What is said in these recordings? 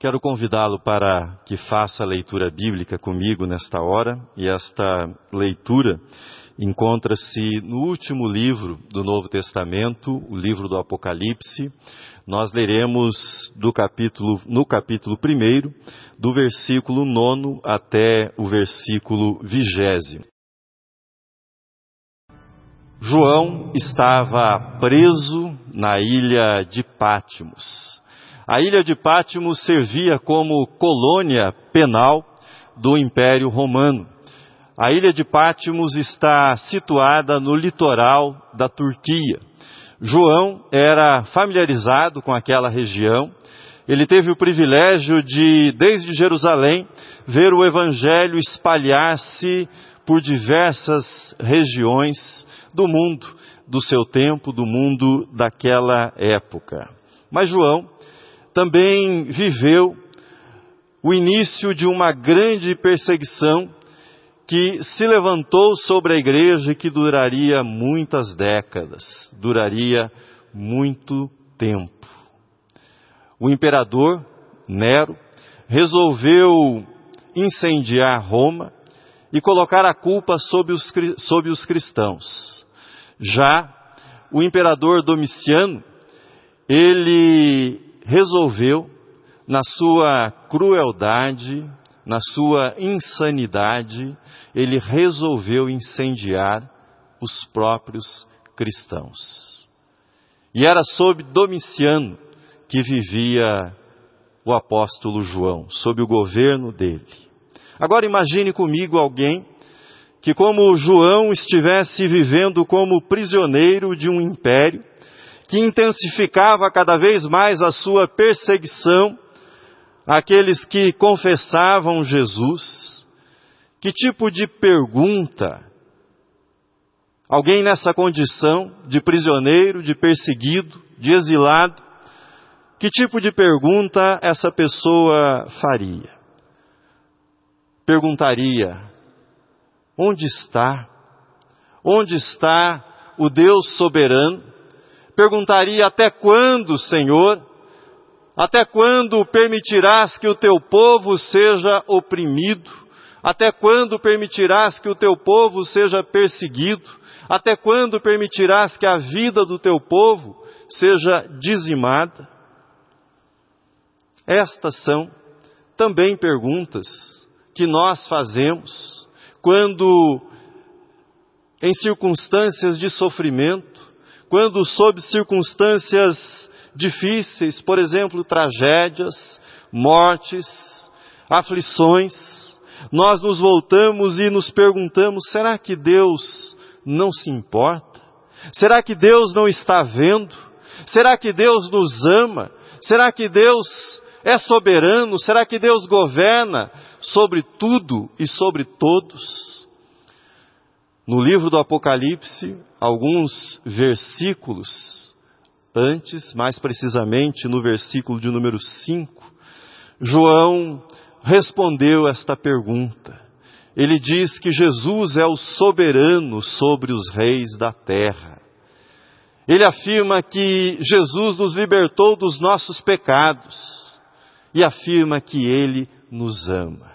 Quero convidá-lo para que faça a leitura bíblica comigo nesta hora, e esta leitura encontra-se no último livro do Novo Testamento, o livro do Apocalipse. Nós leremos do capítulo, no capítulo 1, do versículo 9 até o versículo 20. João estava preso na ilha de Pátimos. A ilha de Pátimos servia como colônia penal do Império Romano. A ilha de Pátimos está situada no litoral da Turquia. João era familiarizado com aquela região. Ele teve o privilégio de, desde Jerusalém, ver o Evangelho espalhar-se por diversas regiões do mundo, do seu tempo, do mundo daquela época. Mas João também viveu o início de uma grande perseguição que se levantou sobre a igreja e que duraria muitas décadas, duraria muito tempo. O imperador Nero resolveu incendiar Roma e colocar a culpa sobre os, sobre os cristãos. Já o imperador Domiciano, ele resolveu, na sua crueldade, na sua insanidade, ele resolveu incendiar os próprios cristãos. E era sob Domiciano que vivia o apóstolo João, sob o governo dele. Agora imagine comigo alguém que, como João, estivesse vivendo como prisioneiro de um império, que intensificava cada vez mais a sua perseguição àqueles que confessavam Jesus? Que tipo de pergunta alguém nessa condição de prisioneiro, de perseguido, de exilado, que tipo de pergunta essa pessoa faria? Perguntaria: onde está? Onde está o Deus soberano perguntaria: Até quando, Senhor? Até quando permitirás que o teu povo seja oprimido? Até quando permitirás que o teu povo seja perseguido? Até quando permitirás que a vida do teu povo seja dizimada? Estas são também perguntas que nós fazemos quando, em circunstâncias de sofrimento, quando sob circunstâncias difíceis, por exemplo, tragédias, mortes, aflições, nós nos voltamos e nos perguntamos: será que Deus não se importa? Será que Deus não está vendo? Será que Deus nos ama? Será que Deus é soberano? Será que Deus governa sobre tudo e sobre todos? No livro do Apocalipse, alguns versículos antes, mais precisamente no versículo de número 5, João respondeu esta pergunta. Ele diz que Jesus é o soberano sobre os reis da terra. Ele afirma que Jesus nos libertou dos nossos pecados e afirma que ele nos ama.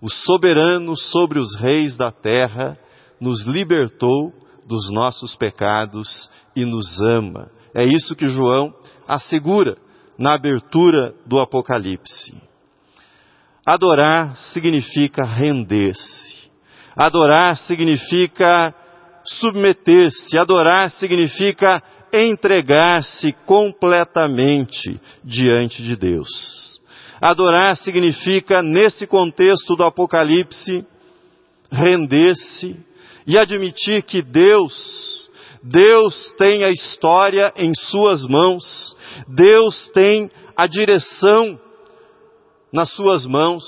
O soberano sobre os reis da terra nos libertou dos nossos pecados e nos ama. É isso que João assegura na abertura do Apocalipse. Adorar significa render-se. Adorar significa submeter-se. Adorar significa entregar-se completamente diante de Deus. Adorar significa, nesse contexto do Apocalipse, render-se, e admitir que Deus, Deus tem a história em Suas mãos, Deus tem a direção nas Suas mãos,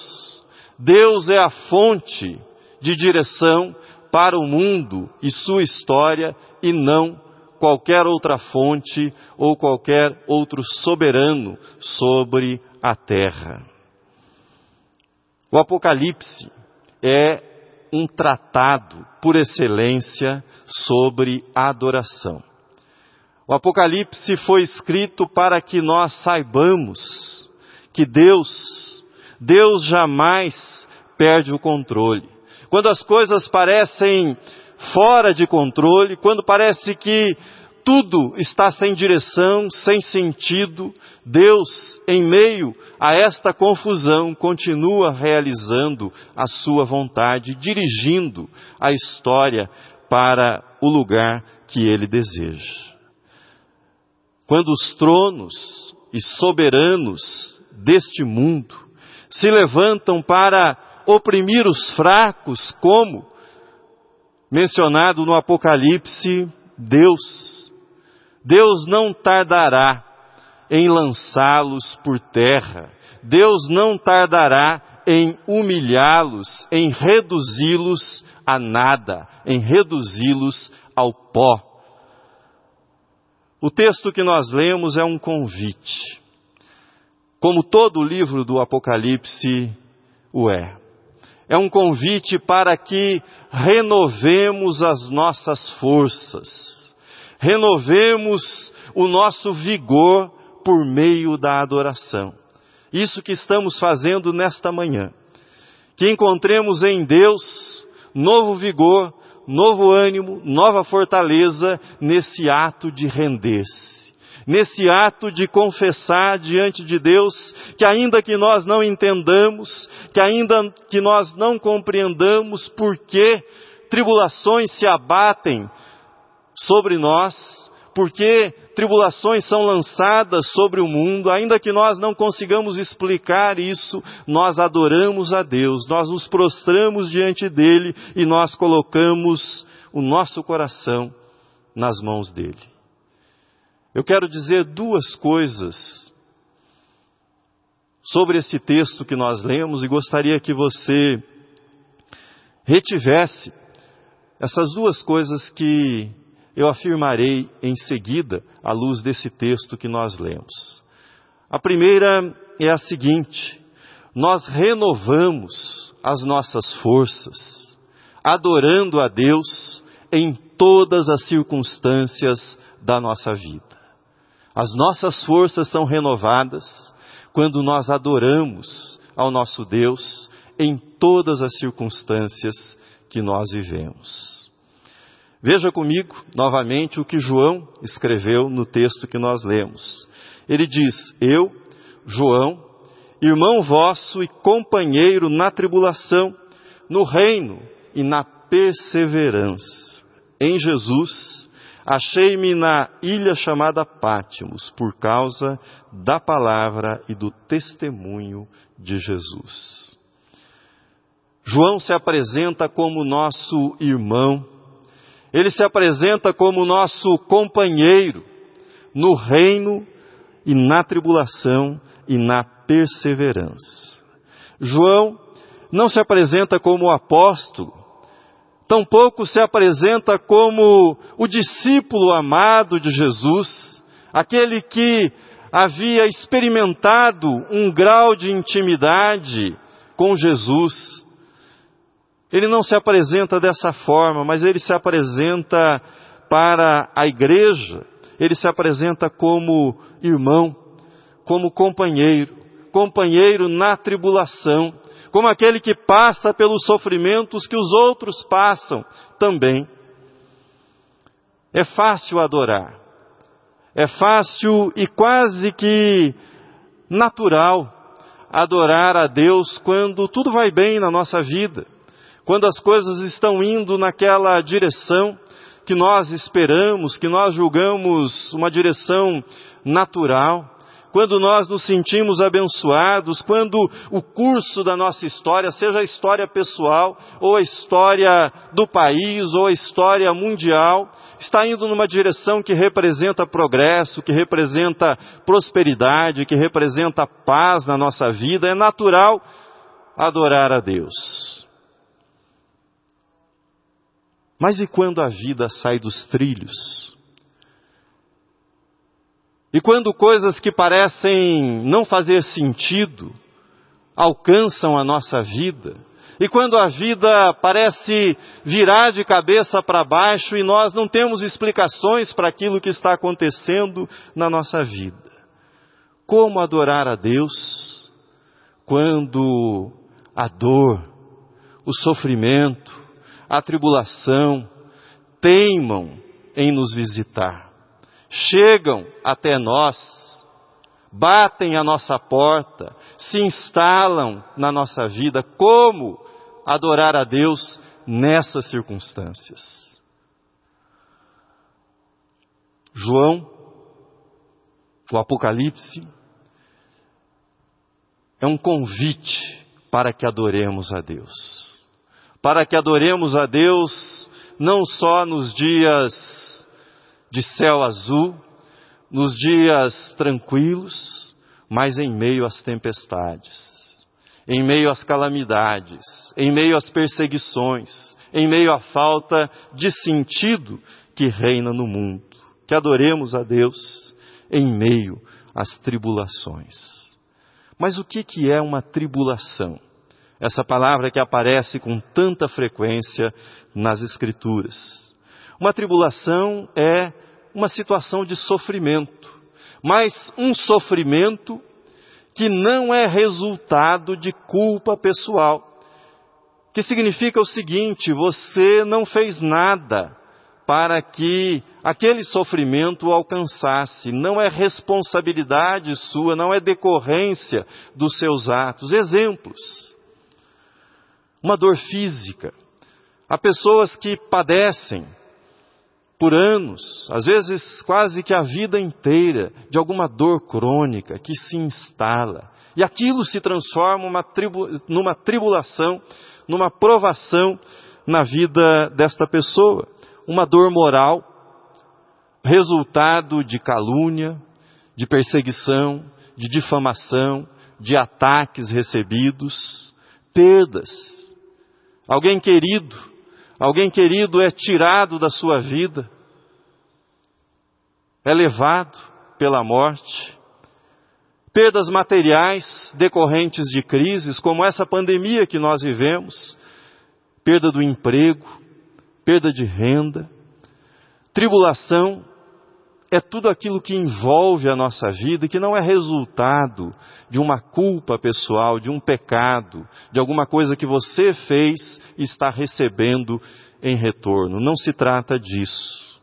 Deus é a fonte de direção para o mundo e sua história e não qualquer outra fonte ou qualquer outro soberano sobre a terra. O Apocalipse é um tratado por excelência sobre adoração. O Apocalipse foi escrito para que nós saibamos que Deus, Deus jamais perde o controle. Quando as coisas parecem fora de controle, quando parece que tudo está sem direção, sem sentido, Deus, em meio a esta confusão, continua realizando a sua vontade, dirigindo a história para o lugar que ele deseja. Quando os tronos e soberanos deste mundo se levantam para oprimir os fracos, como mencionado no Apocalipse, Deus, Deus não tardará em lançá-los por terra, Deus não tardará em humilhá-los, em reduzi-los a nada, em reduzi-los ao pó. O texto que nós lemos é um convite, como todo o livro do Apocalipse o é é um convite para que renovemos as nossas forças, renovemos o nosso vigor por meio da adoração. Isso que estamos fazendo nesta manhã. Que encontremos em Deus novo vigor, novo ânimo, nova fortaleza nesse ato de render-se nesse ato de confessar diante de Deus que ainda que nós não entendamos, que ainda que nós não compreendamos por que tribulações se abatem sobre nós, porque tribulações são lançadas sobre o mundo, ainda que nós não consigamos explicar isso, nós adoramos a Deus, nós nos prostramos diante dele e nós colocamos o nosso coração nas mãos dele. Eu quero dizer duas coisas sobre esse texto que nós lemos e gostaria que você retivesse essas duas coisas que eu afirmarei em seguida à luz desse texto que nós lemos. A primeira é a seguinte: nós renovamos as nossas forças, adorando a Deus em todas as circunstâncias da nossa vida. As nossas forças são renovadas quando nós adoramos ao nosso Deus em todas as circunstâncias que nós vivemos. Veja comigo novamente o que João escreveu no texto que nós lemos. Ele diz: Eu, João, irmão vosso e companheiro na tribulação, no reino e na perseverança em Jesus, Achei-me na ilha chamada Pátimos por causa da palavra e do testemunho de Jesus. João se apresenta como nosso irmão, ele se apresenta como nosso companheiro no reino e na tribulação e na perseverança. João não se apresenta como apóstolo, tampouco se apresenta como o discípulo amado de Jesus, aquele que havia experimentado um grau de intimidade com Jesus. Ele não se apresenta dessa forma, mas ele se apresenta para a igreja, ele se apresenta como irmão, como companheiro, companheiro na tribulação, como aquele que passa pelos sofrimentos que os outros passam também. É fácil adorar. É fácil e quase que natural adorar a Deus quando tudo vai bem na nossa vida, quando as coisas estão indo naquela direção que nós esperamos, que nós julgamos uma direção natural quando nós nos sentimos abençoados, quando o curso da nossa história, seja a história pessoal, ou a história do país, ou a história mundial, está indo numa direção que representa progresso, que representa prosperidade, que representa paz na nossa vida, é natural adorar a Deus. Mas e quando a vida sai dos trilhos? E quando coisas que parecem não fazer sentido alcançam a nossa vida, e quando a vida parece virar de cabeça para baixo e nós não temos explicações para aquilo que está acontecendo na nossa vida, como adorar a Deus quando a dor, o sofrimento, a tribulação teimam em nos visitar. Chegam até nós, batem a nossa porta, se instalam na nossa vida. Como adorar a Deus nessas circunstâncias? João, o Apocalipse, é um convite para que adoremos a Deus. Para que adoremos a Deus não só nos dias de céu azul, nos dias tranquilos, mas em meio às tempestades, em meio às calamidades, em meio às perseguições, em meio à falta de sentido que reina no mundo. Que adoremos a Deus em meio às tribulações. Mas o que, que é uma tribulação? Essa palavra que aparece com tanta frequência nas Escrituras. Uma tribulação é uma situação de sofrimento, mas um sofrimento que não é resultado de culpa pessoal. Que significa o seguinte: você não fez nada para que aquele sofrimento o alcançasse. Não é responsabilidade sua, não é decorrência dos seus atos. Exemplos. Uma dor física. Há pessoas que padecem por anos, às vezes quase que a vida inteira, de alguma dor crônica que se instala. E aquilo se transforma numa, tribu, numa tribulação, numa provação na vida desta pessoa. Uma dor moral, resultado de calúnia, de perseguição, de difamação, de ataques recebidos, perdas. Alguém querido, alguém querido é tirado da sua vida, é levado pela morte. Perdas materiais decorrentes de crises, como essa pandemia que nós vivemos, perda do emprego, perda de renda, tribulação é tudo aquilo que envolve a nossa vida que não é resultado de uma culpa pessoal, de um pecado, de alguma coisa que você fez e está recebendo em retorno. Não se trata disso.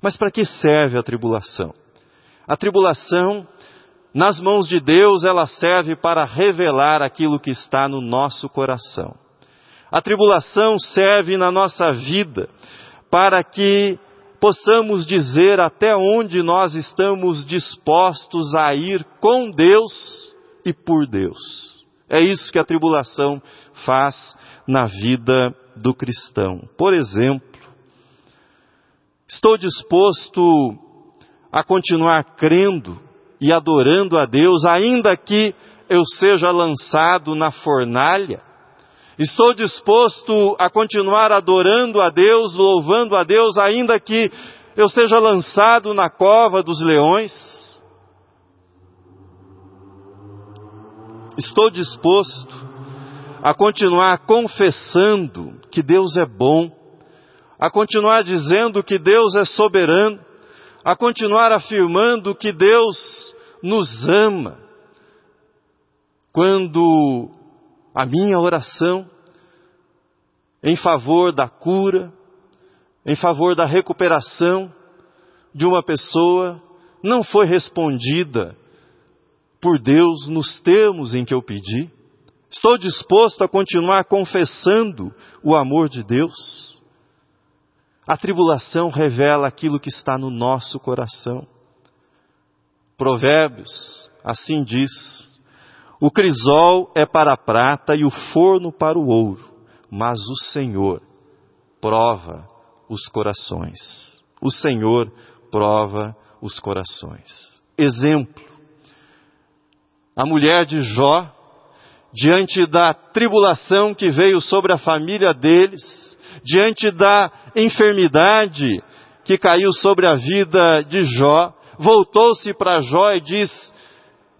Mas para que serve a tribulação? A tribulação, nas mãos de Deus, ela serve para revelar aquilo que está no nosso coração. A tribulação serve na nossa vida para que possamos dizer até onde nós estamos dispostos a ir com Deus e por Deus. É isso que a tribulação faz na vida do cristão. Por exemplo, estou disposto a continuar crendo e adorando a Deus, ainda que eu seja lançado na fornalha? Estou disposto a continuar adorando a Deus, louvando a Deus, ainda que eu seja lançado na cova dos leões. Estou disposto a continuar confessando que Deus é bom, a continuar dizendo que Deus é soberano, a continuar afirmando que Deus nos ama. Quando a minha oração em favor da cura, em favor da recuperação de uma pessoa não foi respondida por Deus nos termos em que eu pedi? Estou disposto a continuar confessando o amor de Deus? A tribulação revela aquilo que está no nosso coração. Provérbios assim diz: o crisol é para a prata e o forno para o ouro, mas o Senhor prova os corações. O Senhor prova os corações. Exemplo: a mulher de Jó, diante da tribulação que veio sobre a família deles, diante da enfermidade que caiu sobre a vida de Jó, voltou-se para Jó e, diz,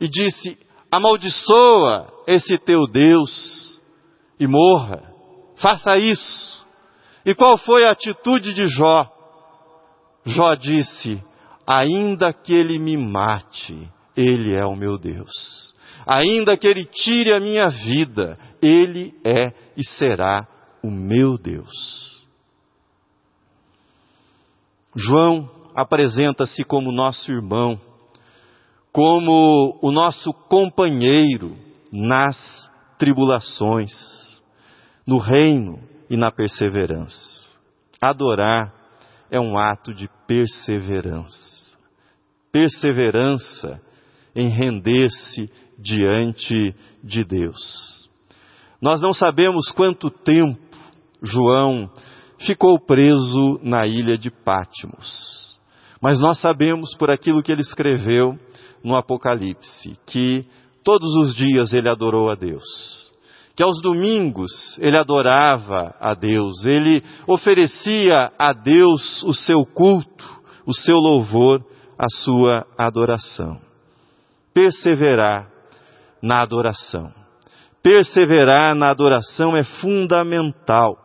e disse: amaldiçoa esse teu Deus e morra. Faça isso. E qual foi a atitude de Jó? Jó disse: Ainda que ele me mate, Ele é o meu Deus. Ainda que Ele tire a minha vida, Ele é e será o meu Deus. João apresenta-se como nosso irmão, como o nosso companheiro nas tribulações, no reino e na perseverança. Adorar é um ato de perseverança. Perseverança em render-se diante de Deus. Nós não sabemos quanto tempo João ficou preso na ilha de Pátimos. Mas nós sabemos por aquilo que ele escreveu no Apocalipse, que todos os dias ele adorou a Deus. Que aos domingos ele adorava a Deus, ele oferecia a Deus o seu culto, o seu louvor, a sua adoração. Perseverar na adoração. Perseverar na adoração é fundamental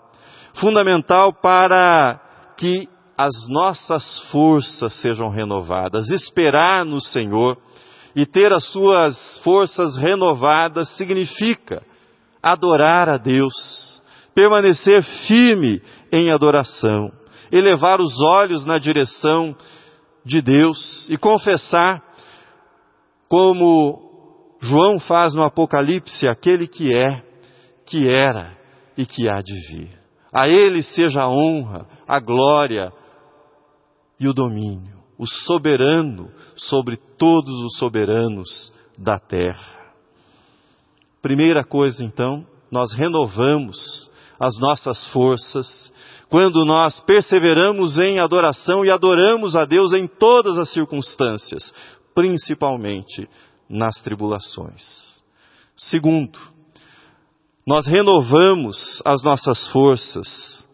fundamental para que as nossas forças sejam renovadas. Esperar no Senhor e ter as suas forças renovadas significa adorar a Deus, permanecer firme em adoração, elevar os olhos na direção de Deus e confessar, como João faz no Apocalipse, aquele que é, que era e que há de vir. A Ele seja a honra, a glória e o domínio, o soberano sobre todos os soberanos da terra. Primeira coisa, então, nós renovamos as nossas forças quando nós perseveramos em adoração e adoramos a Deus em todas as circunstâncias, principalmente nas tribulações. Segundo, nós renovamos as nossas forças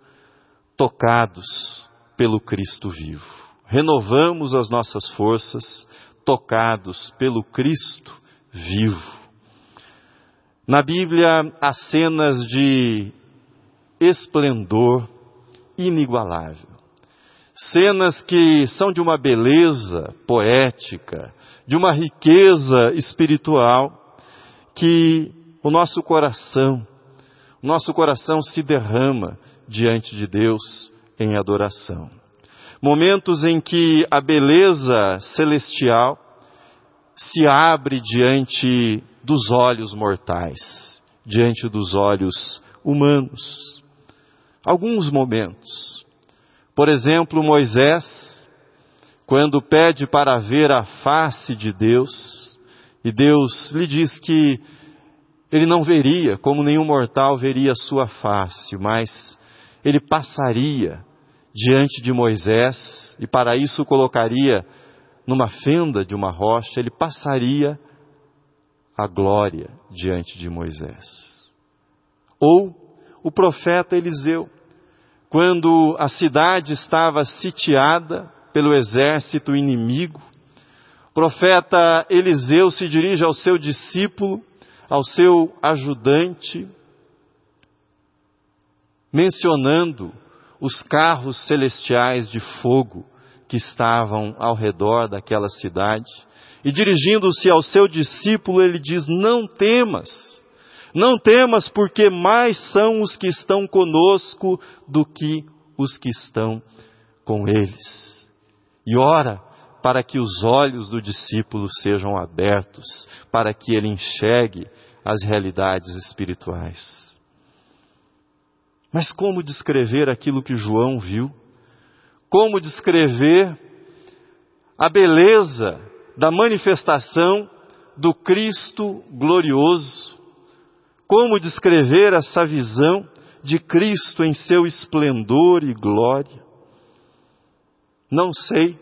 tocados pelo Cristo vivo. Renovamos as nossas forças tocados pelo Cristo vivo. Na Bíblia há cenas de esplendor inigualável. Cenas que são de uma beleza poética, de uma riqueza espiritual que o nosso coração, o nosso coração se derrama diante de Deus em adoração. Momentos em que a beleza celestial se abre diante dos olhos mortais, diante dos olhos humanos. Alguns momentos. Por exemplo, Moisés, quando pede para ver a face de Deus, e Deus lhe diz que ele não veria, como nenhum mortal veria a sua face, mas ele passaria diante de Moisés e para isso colocaria numa fenda de uma rocha, ele passaria a glória diante de Moisés. Ou o profeta Eliseu, quando a cidade estava sitiada pelo exército inimigo, o profeta Eliseu se dirige ao seu discípulo ao seu ajudante, mencionando os carros celestiais de fogo que estavam ao redor daquela cidade. E dirigindo-se ao seu discípulo, ele diz: Não temas, não temas, porque mais são os que estão conosco do que os que estão com eles. E ora para que os olhos do discípulo sejam abertos, para que ele enxergue as realidades espirituais. Mas como descrever aquilo que João viu? Como descrever a beleza da manifestação do Cristo glorioso? Como descrever essa visão de Cristo em seu esplendor e glória? Não sei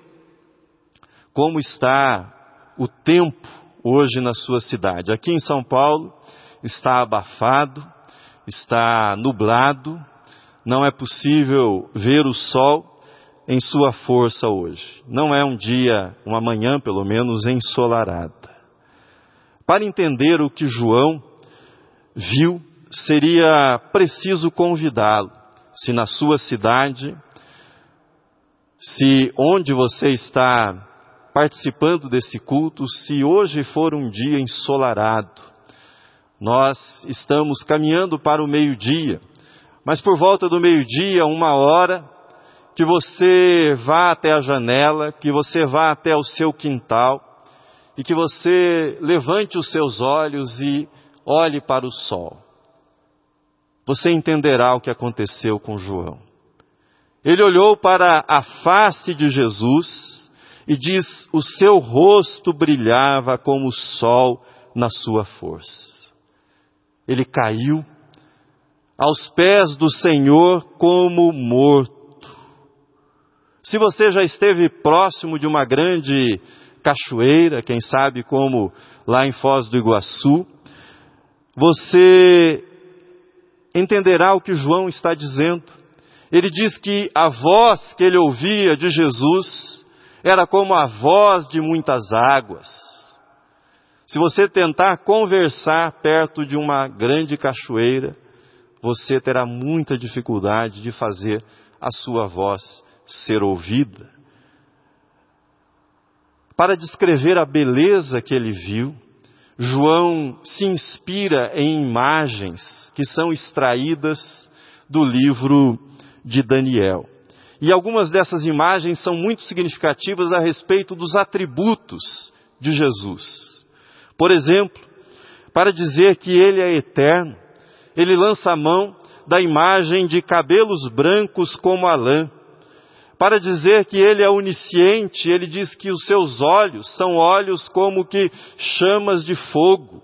como está o tempo hoje na sua cidade. Aqui em São Paulo está abafado, está nublado, não é possível ver o sol em sua força hoje. Não é um dia, uma manhã pelo menos, ensolarada. Para entender o que João viu, seria preciso convidá-lo, se na sua cidade, se onde você está participando desse culto, se hoje for um dia ensolarado, nós estamos caminhando para o meio-dia, mas por volta do meio-dia, uma hora, que você vá até a janela, que você vá até o seu quintal e que você levante os seus olhos e olhe para o sol. Você entenderá o que aconteceu com João. Ele olhou para a face de Jesus e diz: o seu rosto brilhava como o sol na sua força. Ele caiu aos pés do Senhor como morto. Se você já esteve próximo de uma grande cachoeira, quem sabe como lá em Foz do Iguaçu, você entenderá o que João está dizendo. Ele diz que a voz que ele ouvia de Jesus era como a voz de muitas águas. Se você tentar conversar perto de uma grande cachoeira, você terá muita dificuldade de fazer a sua voz ser ouvida. Para descrever a beleza que ele viu, João se inspira em imagens que são extraídas do livro de Daniel. E algumas dessas imagens são muito significativas a respeito dos atributos de Jesus. Por exemplo, para dizer que ele é eterno, ele lança a mão da imagem de cabelos brancos como a lã. Para dizer que ele é onisciente, ele diz que os seus olhos são olhos como que chamas de fogo.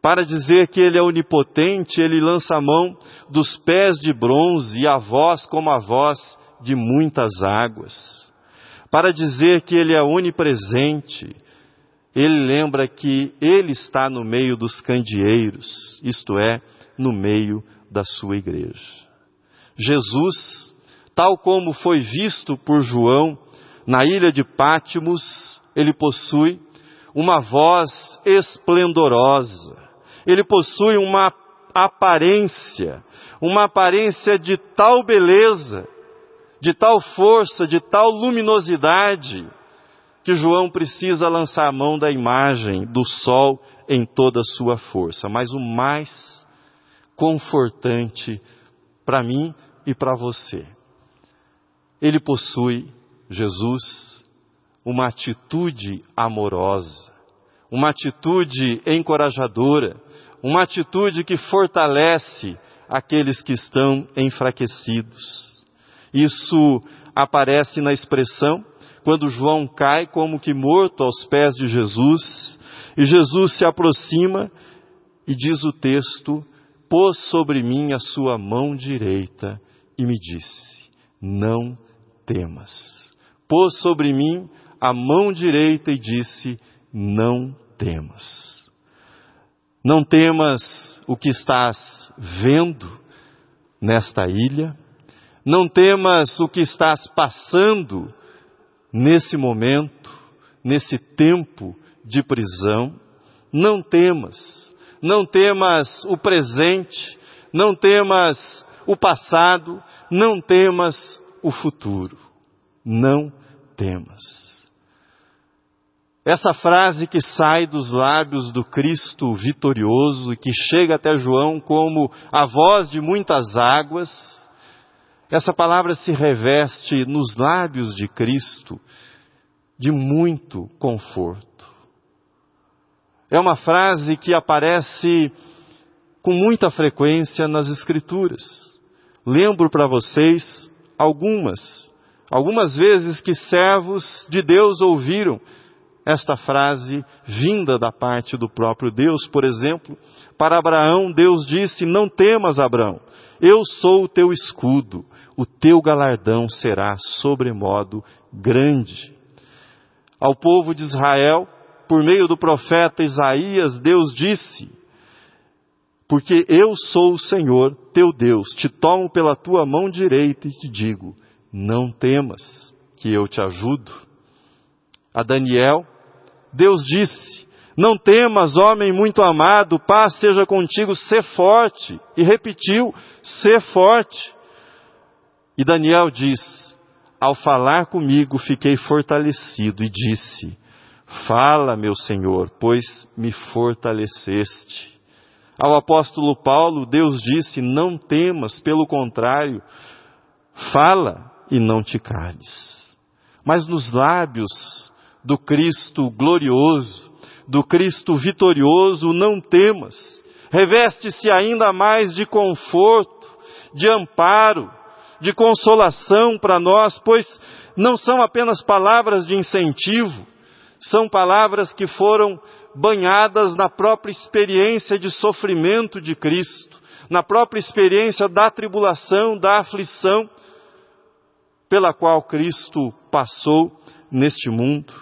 Para dizer que ele é onipotente, ele lança a mão dos pés de bronze e a voz como a voz de muitas águas. Para dizer que ele é onipresente, ele lembra que ele está no meio dos candeeiros, isto é, no meio da sua igreja. Jesus tal como foi visto por João na ilha de Pátimos, ele possui uma voz esplendorosa, ele possui uma aparência, uma aparência de tal beleza, de tal força, de tal luminosidade, que João precisa lançar a mão da imagem do sol em toda a sua força. Mas o mais confortante para mim e para você ele possui, Jesus, uma atitude amorosa, uma atitude encorajadora, uma atitude que fortalece aqueles que estão enfraquecidos. Isso aparece na expressão quando João cai como que morto aos pés de Jesus, e Jesus se aproxima e diz o texto: pôs sobre mim a sua mão direita e me disse: Não temas. Pôs sobre mim a mão direita e disse: Não temas. Não temas o que estás vendo nesta ilha. Não temas o que estás passando nesse momento, nesse tempo de prisão. Não temas. Não temas o presente. Não temas o passado. Não temas o futuro. Não temas. Essa frase que sai dos lábios do Cristo vitorioso e que chega até João como a voz de muitas águas, essa palavra se reveste nos lábios de Cristo de muito conforto. É uma frase que aparece com muita frequência nas Escrituras. Lembro para vocês algumas, algumas vezes que servos de Deus ouviram esta frase vinda da parte do próprio Deus. Por exemplo, para Abraão, Deus disse: Não temas, Abraão, eu sou o teu escudo, o teu galardão será sobremodo grande. Ao povo de Israel, por meio do profeta Isaías, Deus disse: porque eu sou o Senhor, teu Deus, te tomo pela tua mão direita e te digo: não temas, que eu te ajudo. A Daniel, Deus disse: Não temas, homem muito amado, paz seja contigo, sê forte. E repetiu: Sê forte. E Daniel diz: ao falar comigo, fiquei fortalecido e disse: Fala, meu Senhor, pois me fortaleceste. Ao apóstolo Paulo, Deus disse: Não temas, pelo contrário, fala e não te cales. Mas nos lábios do Cristo glorioso, do Cristo vitorioso, não temas. Reveste-se ainda mais de conforto, de amparo, de consolação para nós, pois não são apenas palavras de incentivo, são palavras que foram banhadas na própria experiência de sofrimento de Cristo, na própria experiência da tribulação, da aflição pela qual Cristo passou neste mundo.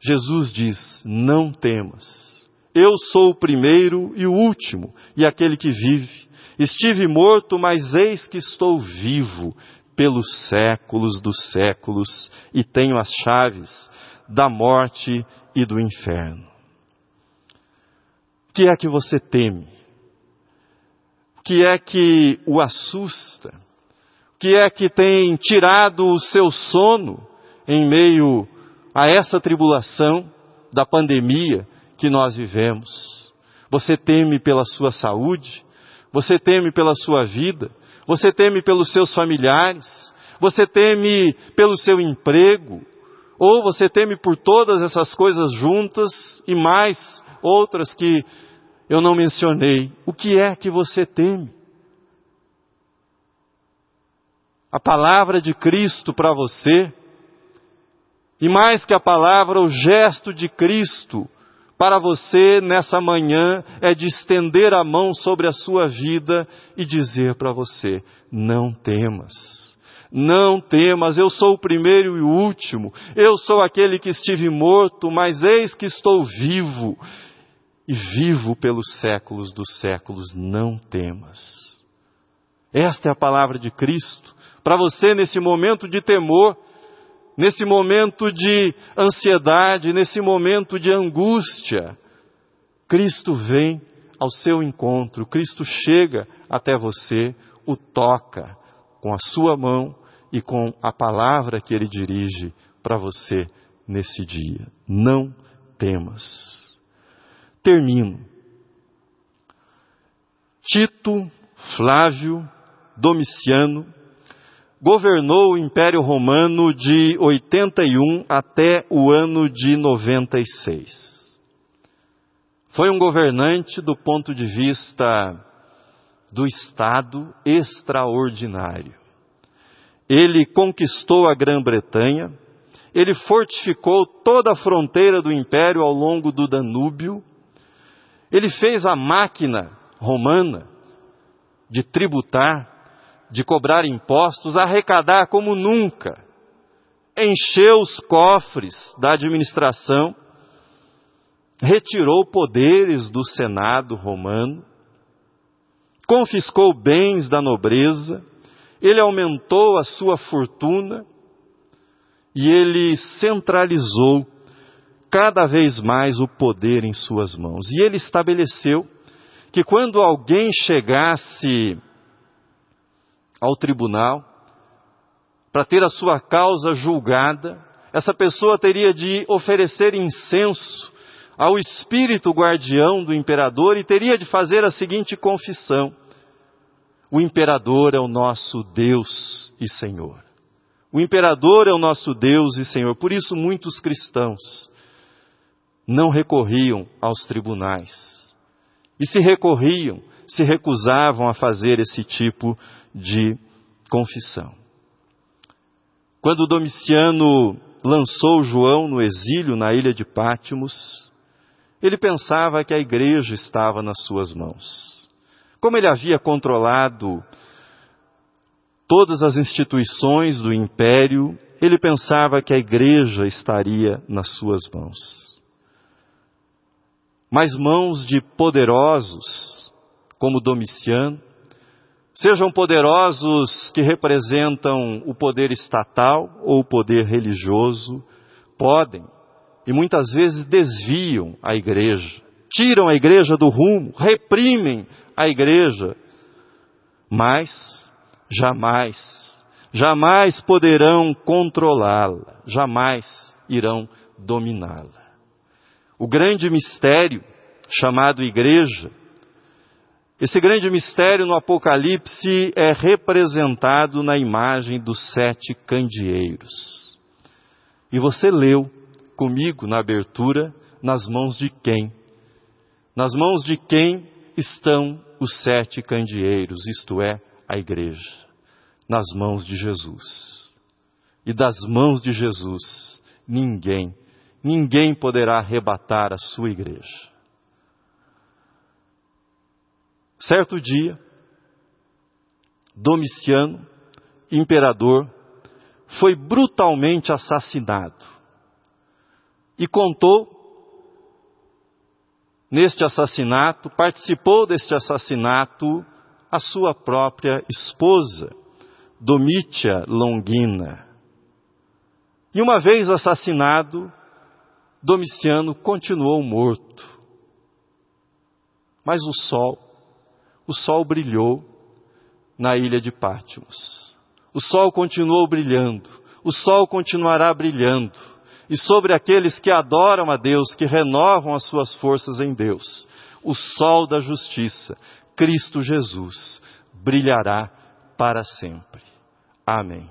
Jesus diz: Não temas, eu sou o primeiro e o último, e aquele que vive. Estive morto, mas eis que estou vivo pelos séculos dos séculos e tenho as chaves da morte e do inferno. O que é que você teme? O que é que o assusta? O que é que tem tirado o seu sono em meio a essa tribulação da pandemia que nós vivemos? Você teme pela sua saúde? Você teme pela sua vida? Você teme pelos seus familiares? Você teme pelo seu emprego? Ou você teme por todas essas coisas juntas e mais outras que eu não mencionei? O que é que você teme? A palavra de Cristo para você, e mais que a palavra, o gesto de Cristo para você nessa manhã é de estender a mão sobre a sua vida e dizer para você: não temas. Não temas, eu sou o primeiro e o último, eu sou aquele que estive morto, mas eis que estou vivo, e vivo pelos séculos dos séculos, não temas. Esta é a palavra de Cristo, para você nesse momento de temor, nesse momento de ansiedade, nesse momento de angústia, Cristo vem ao seu encontro, Cristo chega até você, o toca com a sua mão e com a palavra que ele dirige para você nesse dia. Não temas. Termino. Tito, Flávio, Domiciano, governou o Império Romano de 81 até o ano de 96. Foi um governante do ponto de vista do Estado extraordinário. Ele conquistou a Grã-Bretanha, ele fortificou toda a fronteira do império ao longo do Danúbio, ele fez a máquina romana de tributar de cobrar impostos, arrecadar como nunca, encheu os cofres da administração, retirou poderes do Senado romano, confiscou bens da nobreza, ele aumentou a sua fortuna e ele centralizou cada vez mais o poder em suas mãos. E ele estabeleceu que quando alguém chegasse ao tribunal para ter a sua causa julgada, essa pessoa teria de oferecer incenso ao espírito guardião do imperador e teria de fazer a seguinte confissão: O imperador é o nosso Deus e Senhor. O imperador é o nosso Deus e Senhor. Por isso, muitos cristãos não recorriam aos tribunais. E se recorriam, se recusavam a fazer esse tipo de confissão. Quando Domiciano lançou João no exílio na ilha de Pátimos, ele pensava que a igreja estava nas suas mãos. Como ele havia controlado todas as instituições do império, ele pensava que a igreja estaria nas suas mãos. Mas mãos de poderosos, como Domiciano, Sejam poderosos que representam o poder estatal ou o poder religioso, podem e muitas vezes desviam a igreja, tiram a igreja do rumo, reprimem a igreja, mas jamais, jamais poderão controlá-la, jamais irão dominá-la. O grande mistério chamado igreja, esse grande mistério no Apocalipse é representado na imagem dos sete candeeiros. E você leu comigo na abertura, nas mãos de quem? Nas mãos de quem estão os sete candeeiros, isto é, a igreja? Nas mãos de Jesus. E das mãos de Jesus, ninguém, ninguém poderá arrebatar a sua igreja. Certo dia, Domiciano, imperador, foi brutalmente assassinado. E contou neste assassinato, participou deste assassinato a sua própria esposa, Domitia Longina. E uma vez assassinado, Domiciano continuou morto. Mas o sol, o sol brilhou na ilha de Pátimos. O sol continuou brilhando, o sol continuará brilhando. E sobre aqueles que adoram a Deus, que renovam as suas forças em Deus, o sol da justiça, Cristo Jesus, brilhará para sempre. Amém.